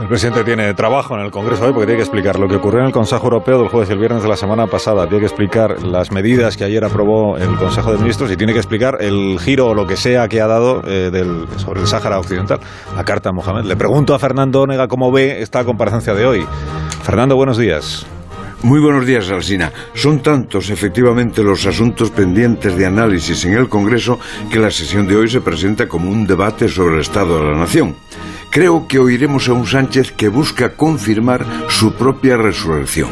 El presidente tiene trabajo en el Congreso hoy porque tiene que explicar lo que ocurrió en el Consejo Europeo del jueves y el viernes de la semana pasada. Tiene que explicar las medidas que ayer aprobó el Consejo de Ministros y tiene que explicar el giro o lo que sea que ha dado eh, del, sobre el Sáhara Occidental, la carta a Mohamed. Le pregunto a Fernando Onega cómo ve esta comparecencia de hoy. Fernando, buenos días. Muy buenos días, Alsina. Son tantos, efectivamente, los asuntos pendientes de análisis en el Congreso que la sesión de hoy se presenta como un debate sobre el Estado de la Nación. Creo que oiremos a un Sánchez que busca confirmar su propia resurrección.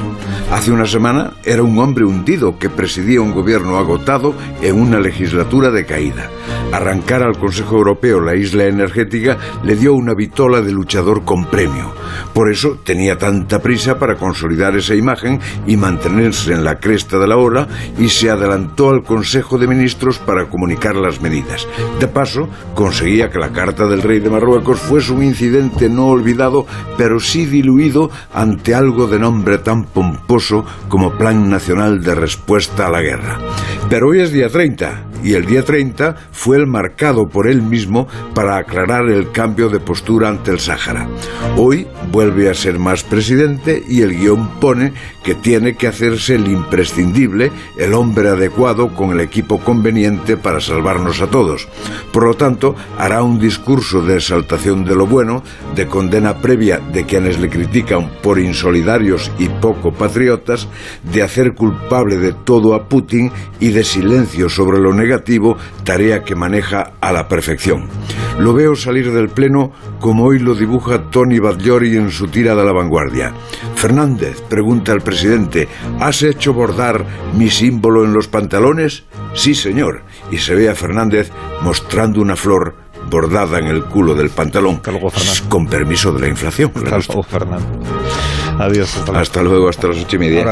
Hace una semana era un hombre hundido que presidía un gobierno agotado en una legislatura decaída. Arrancar al Consejo Europeo la isla energética le dio una vitola de luchador con premio. Por eso tenía tanta prisa para consolidar esa imagen y mantenerse en la cresta de la ola y se adelantó al Consejo de Ministros para comunicar las medidas. De paso, conseguía que la Carta del Rey de Marruecos fuese un incidente no olvidado, pero sí diluido ante algo de nombre tan pomposo como Plan Nacional de Respuesta a la Guerra. Pero hoy es día 30 y el día 30 fue el marcado por él mismo para aclarar el cambio de postura ante el Sáhara. Hoy vuelve a ser más presidente y el guion pone que tiene que hacerse el imprescindible, el hombre adecuado con el equipo conveniente para salvarnos a todos. Por lo tanto, hará un discurso de exaltación de lo bueno, de condena previa de quienes le critican por insolidarios y poco patriotas, de hacer culpable de todo a Putin y de silencio sobre lo negativo, tarea que maneja a la perfección. Lo veo salir del Pleno como hoy lo dibuja Tony Badgiori en su tira de la vanguardia. Fernández, pregunta el presidente, ¿has hecho bordar mi símbolo en los pantalones? Sí, señor. Y se ve a Fernández mostrando una flor bordada en el culo del pantalón. Con permiso de la inflación. Hasta luego. Adiós. Hasta luego, hasta las ocho y media.